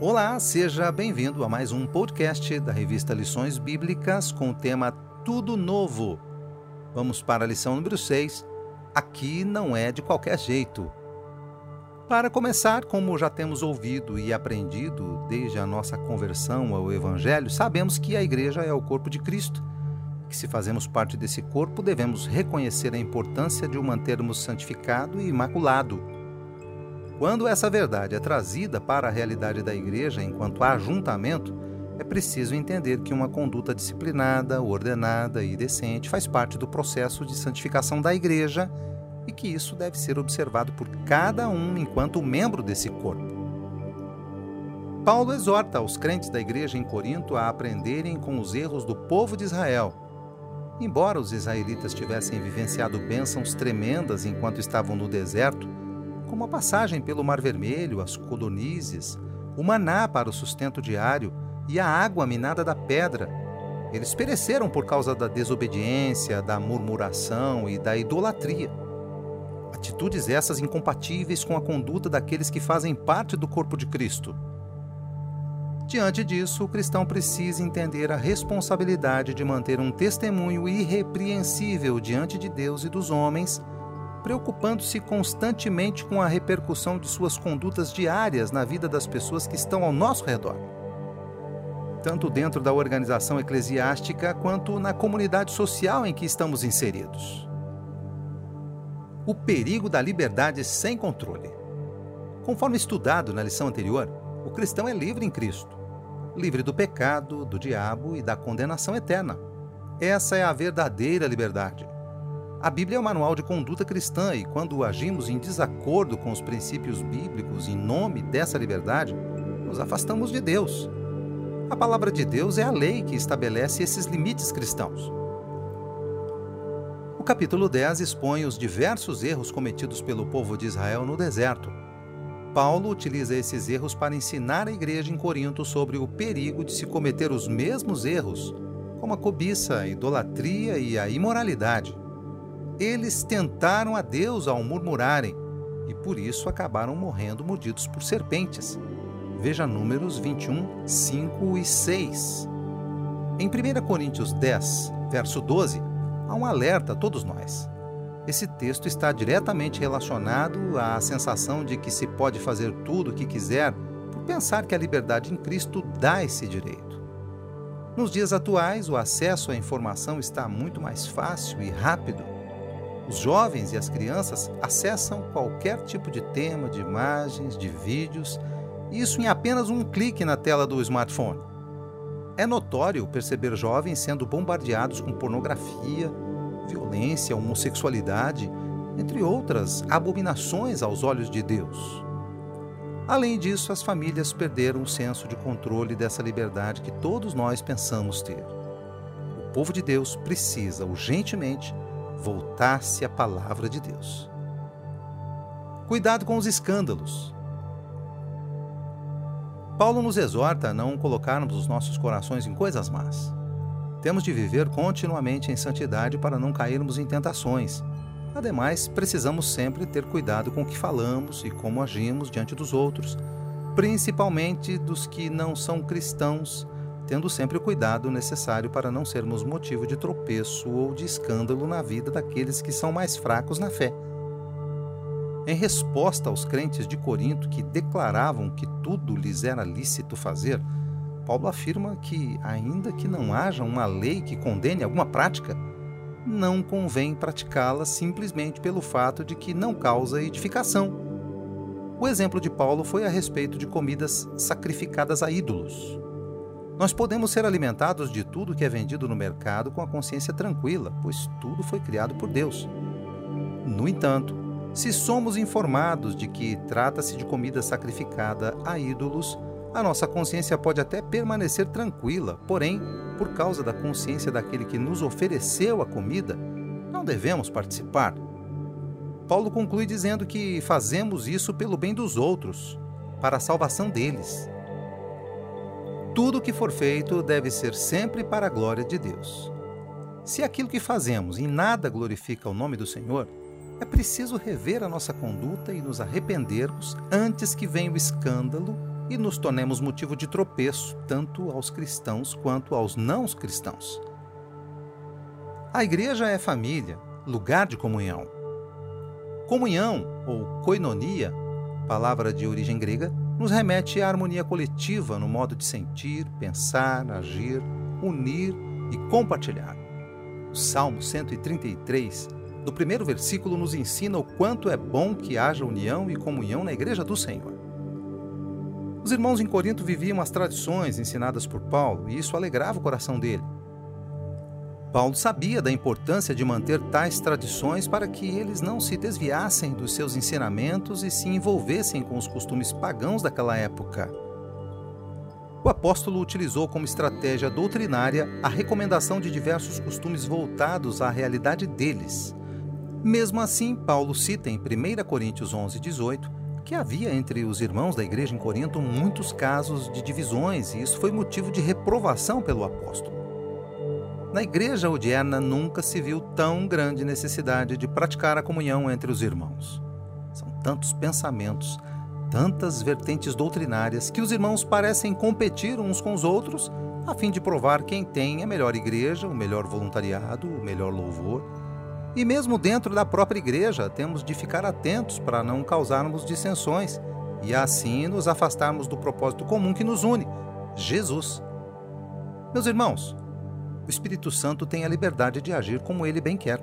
Olá, seja bem-vindo a mais um podcast da revista Lições Bíblicas com o tema Tudo Novo. Vamos para a lição número 6. Aqui não é de qualquer jeito. Para começar, como já temos ouvido e aprendido desde a nossa conversão ao Evangelho, sabemos que a igreja é o corpo de Cristo. Que se fazemos parte desse corpo, devemos reconhecer a importância de o mantermos santificado e imaculado quando essa verdade é trazida para a realidade da igreja enquanto ajuntamento, é preciso entender que uma conduta disciplinada, ordenada e decente faz parte do processo de santificação da igreja e que isso deve ser observado por cada um enquanto membro desse corpo. Paulo exorta os crentes da igreja em Corinto a aprenderem com os erros do povo de Israel. Embora os israelitas tivessem vivenciado bênçãos tremendas enquanto estavam no deserto, como a passagem pelo Mar Vermelho, as codornizes, o maná para o sustento diário e a água minada da pedra. Eles pereceram por causa da desobediência, da murmuração e da idolatria. Atitudes essas incompatíveis com a conduta daqueles que fazem parte do corpo de Cristo. Diante disso, o cristão precisa entender a responsabilidade de manter um testemunho irrepreensível diante de Deus e dos homens preocupando-se constantemente com a repercussão de suas condutas diárias na vida das pessoas que estão ao nosso redor. Tanto dentro da organização eclesiástica quanto na comunidade social em que estamos inseridos. O perigo da liberdade sem controle. Conforme estudado na lição anterior, o cristão é livre em Cristo, livre do pecado, do diabo e da condenação eterna. Essa é a verdadeira liberdade. A Bíblia é o um manual de conduta cristã e, quando agimos em desacordo com os princípios bíblicos em nome dessa liberdade, nos afastamos de Deus. A palavra de Deus é a lei que estabelece esses limites cristãos. O capítulo 10 expõe os diversos erros cometidos pelo povo de Israel no deserto. Paulo utiliza esses erros para ensinar a igreja em Corinto sobre o perigo de se cometer os mesmos erros, como a cobiça, a idolatria e a imoralidade. Eles tentaram a Deus ao murmurarem e por isso acabaram morrendo mordidos por serpentes. Veja Números 21, 5 e 6. Em 1 Coríntios 10, verso 12, há um alerta a todos nós. Esse texto está diretamente relacionado à sensação de que se pode fazer tudo o que quiser por pensar que a liberdade em Cristo dá esse direito. Nos dias atuais, o acesso à informação está muito mais fácil e rápido os jovens e as crianças acessam qualquer tipo de tema, de imagens, de vídeos, isso em apenas um clique na tela do smartphone. É notório perceber jovens sendo bombardeados com pornografia, violência, homossexualidade, entre outras abominações aos olhos de Deus. Além disso, as famílias perderam o senso de controle dessa liberdade que todos nós pensamos ter. O povo de Deus precisa urgentemente voltar-se à palavra de Deus. Cuidado com os escândalos. Paulo nos exorta a não colocarmos os nossos corações em coisas más. Temos de viver continuamente em santidade para não cairmos em tentações. Ademais, precisamos sempre ter cuidado com o que falamos e como agimos diante dos outros, principalmente dos que não são cristãos tendo sempre o cuidado necessário para não sermos motivo de tropeço ou de escândalo na vida daqueles que são mais fracos na fé. Em resposta aos crentes de Corinto que declaravam que tudo lhes era lícito fazer, Paulo afirma que, ainda que não haja uma lei que condene alguma prática, não convém praticá-la simplesmente pelo fato de que não causa edificação. O exemplo de Paulo foi a respeito de comidas sacrificadas a ídolos, nós podemos ser alimentados de tudo que é vendido no mercado com a consciência tranquila, pois tudo foi criado por Deus. No entanto, se somos informados de que trata-se de comida sacrificada a ídolos, a nossa consciência pode até permanecer tranquila, porém, por causa da consciência daquele que nos ofereceu a comida, não devemos participar. Paulo conclui dizendo que fazemos isso pelo bem dos outros, para a salvação deles. Tudo que for feito deve ser sempre para a glória de Deus. Se aquilo que fazemos em nada glorifica o nome do Senhor, é preciso rever a nossa conduta e nos arrependermos antes que venha o escândalo e nos tornemos motivo de tropeço tanto aos cristãos quanto aos não cristãos. A igreja é família, lugar de comunhão. Comunhão, ou koinonia, palavra de origem grega, nos remete à harmonia coletiva no modo de sentir, pensar, agir, unir e compartilhar. O Salmo 133, do primeiro versículo, nos ensina o quanto é bom que haja união e comunhão na igreja do Senhor. Os irmãos em Corinto viviam as tradições ensinadas por Paulo e isso alegrava o coração dele. Paulo sabia da importância de manter tais tradições para que eles não se desviassem dos seus ensinamentos e se envolvessem com os costumes pagãos daquela época. O apóstolo utilizou como estratégia doutrinária a recomendação de diversos costumes voltados à realidade deles. Mesmo assim, Paulo cita em 1 Coríntios 11, 18 que havia entre os irmãos da igreja em Corinto muitos casos de divisões e isso foi motivo de reprovação pelo apóstolo. Na igreja odierna nunca se viu tão grande necessidade de praticar a comunhão entre os irmãos. São tantos pensamentos, tantas vertentes doutrinárias que os irmãos parecem competir uns com os outros a fim de provar quem tem a melhor igreja, o melhor voluntariado, o melhor louvor. E mesmo dentro da própria igreja, temos de ficar atentos para não causarmos dissensões e assim nos afastarmos do propósito comum que nos une, Jesus. Meus irmãos, o Espírito Santo tem a liberdade de agir como ele bem quer.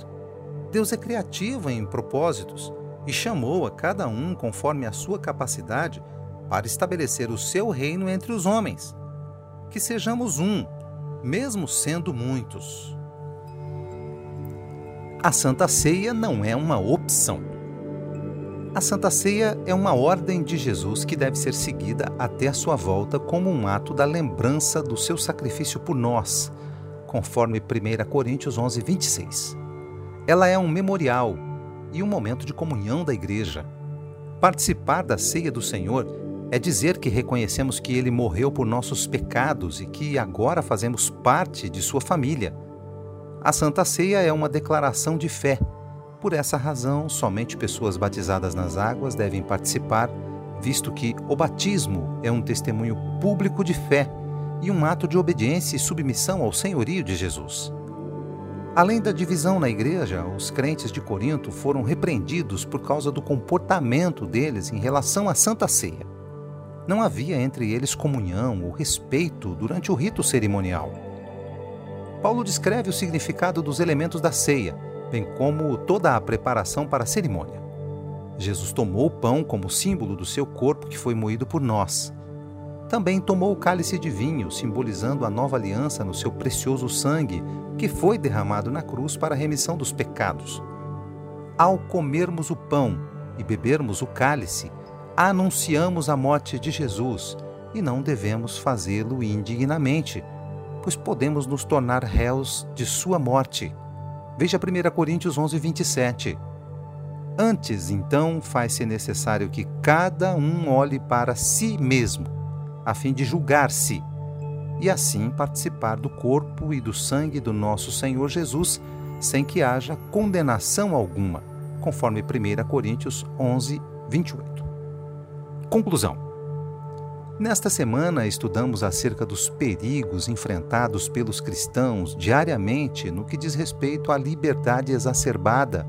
Deus é criativo em propósitos e chamou a cada um conforme a sua capacidade para estabelecer o seu reino entre os homens. Que sejamos um, mesmo sendo muitos. A Santa Ceia não é uma opção. A Santa Ceia é uma ordem de Jesus que deve ser seguida até a sua volta como um ato da lembrança do seu sacrifício por nós conforme 1 Coríntios 11, 26. Ela é um memorial e um momento de comunhão da igreja. Participar da ceia do Senhor é dizer que reconhecemos que ele morreu por nossos pecados e que agora fazemos parte de sua família. A Santa Ceia é uma declaração de fé. Por essa razão, somente pessoas batizadas nas águas devem participar, visto que o batismo é um testemunho público de fé e um ato de obediência e submissão ao senhorio de Jesus. Além da divisão na igreja, os crentes de Corinto foram repreendidos por causa do comportamento deles em relação à Santa Ceia. Não havia entre eles comunhão ou respeito durante o rito cerimonial. Paulo descreve o significado dos elementos da ceia, bem como toda a preparação para a cerimônia. Jesus tomou o pão como símbolo do seu corpo que foi moído por nós também tomou o cálice de vinho, simbolizando a nova aliança no seu precioso sangue, que foi derramado na cruz para a remissão dos pecados. Ao comermos o pão e bebermos o cálice, anunciamos a morte de Jesus e não devemos fazê-lo indignamente, pois podemos nos tornar réus de sua morte. Veja 1 Coríntios 11, 27. Antes, então, faz-se necessário que cada um olhe para si mesmo a fim de julgar-se e assim participar do corpo e do sangue do nosso Senhor Jesus, sem que haja condenação alguma, conforme 1 Coríntios 11, 28. Conclusão. Nesta semana, estudamos acerca dos perigos enfrentados pelos cristãos diariamente no que diz respeito à liberdade exacerbada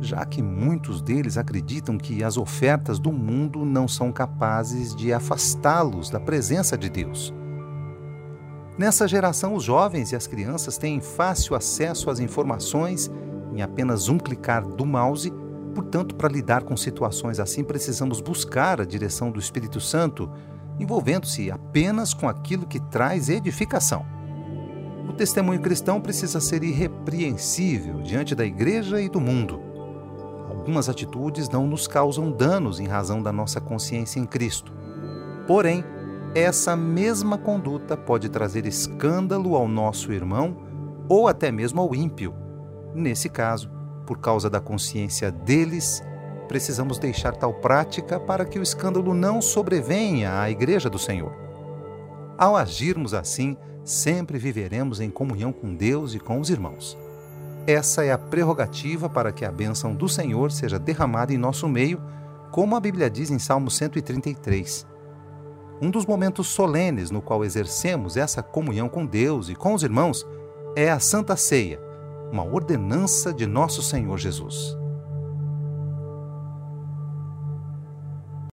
já que muitos deles acreditam que as ofertas do mundo não são capazes de afastá-los da presença de Deus. Nessa geração, os jovens e as crianças têm fácil acesso às informações em apenas um clicar do mouse, portanto, para lidar com situações assim, precisamos buscar a direção do Espírito Santo, envolvendo-se apenas com aquilo que traz edificação. O testemunho cristão precisa ser irrepreensível diante da igreja e do mundo algumas atitudes não nos causam danos em razão da nossa consciência em Cristo. Porém, essa mesma conduta pode trazer escândalo ao nosso irmão ou até mesmo ao ímpio. Nesse caso, por causa da consciência deles, precisamos deixar tal prática para que o escândalo não sobrevenha à Igreja do Senhor. Ao agirmos assim, sempre viveremos em comunhão com Deus e com os irmãos. Essa é a prerrogativa para que a bênção do Senhor seja derramada em nosso meio, como a Bíblia diz em Salmo 133. Um dos momentos solenes no qual exercemos essa comunhão com Deus e com os irmãos é a Santa Ceia, uma ordenança de nosso Senhor Jesus.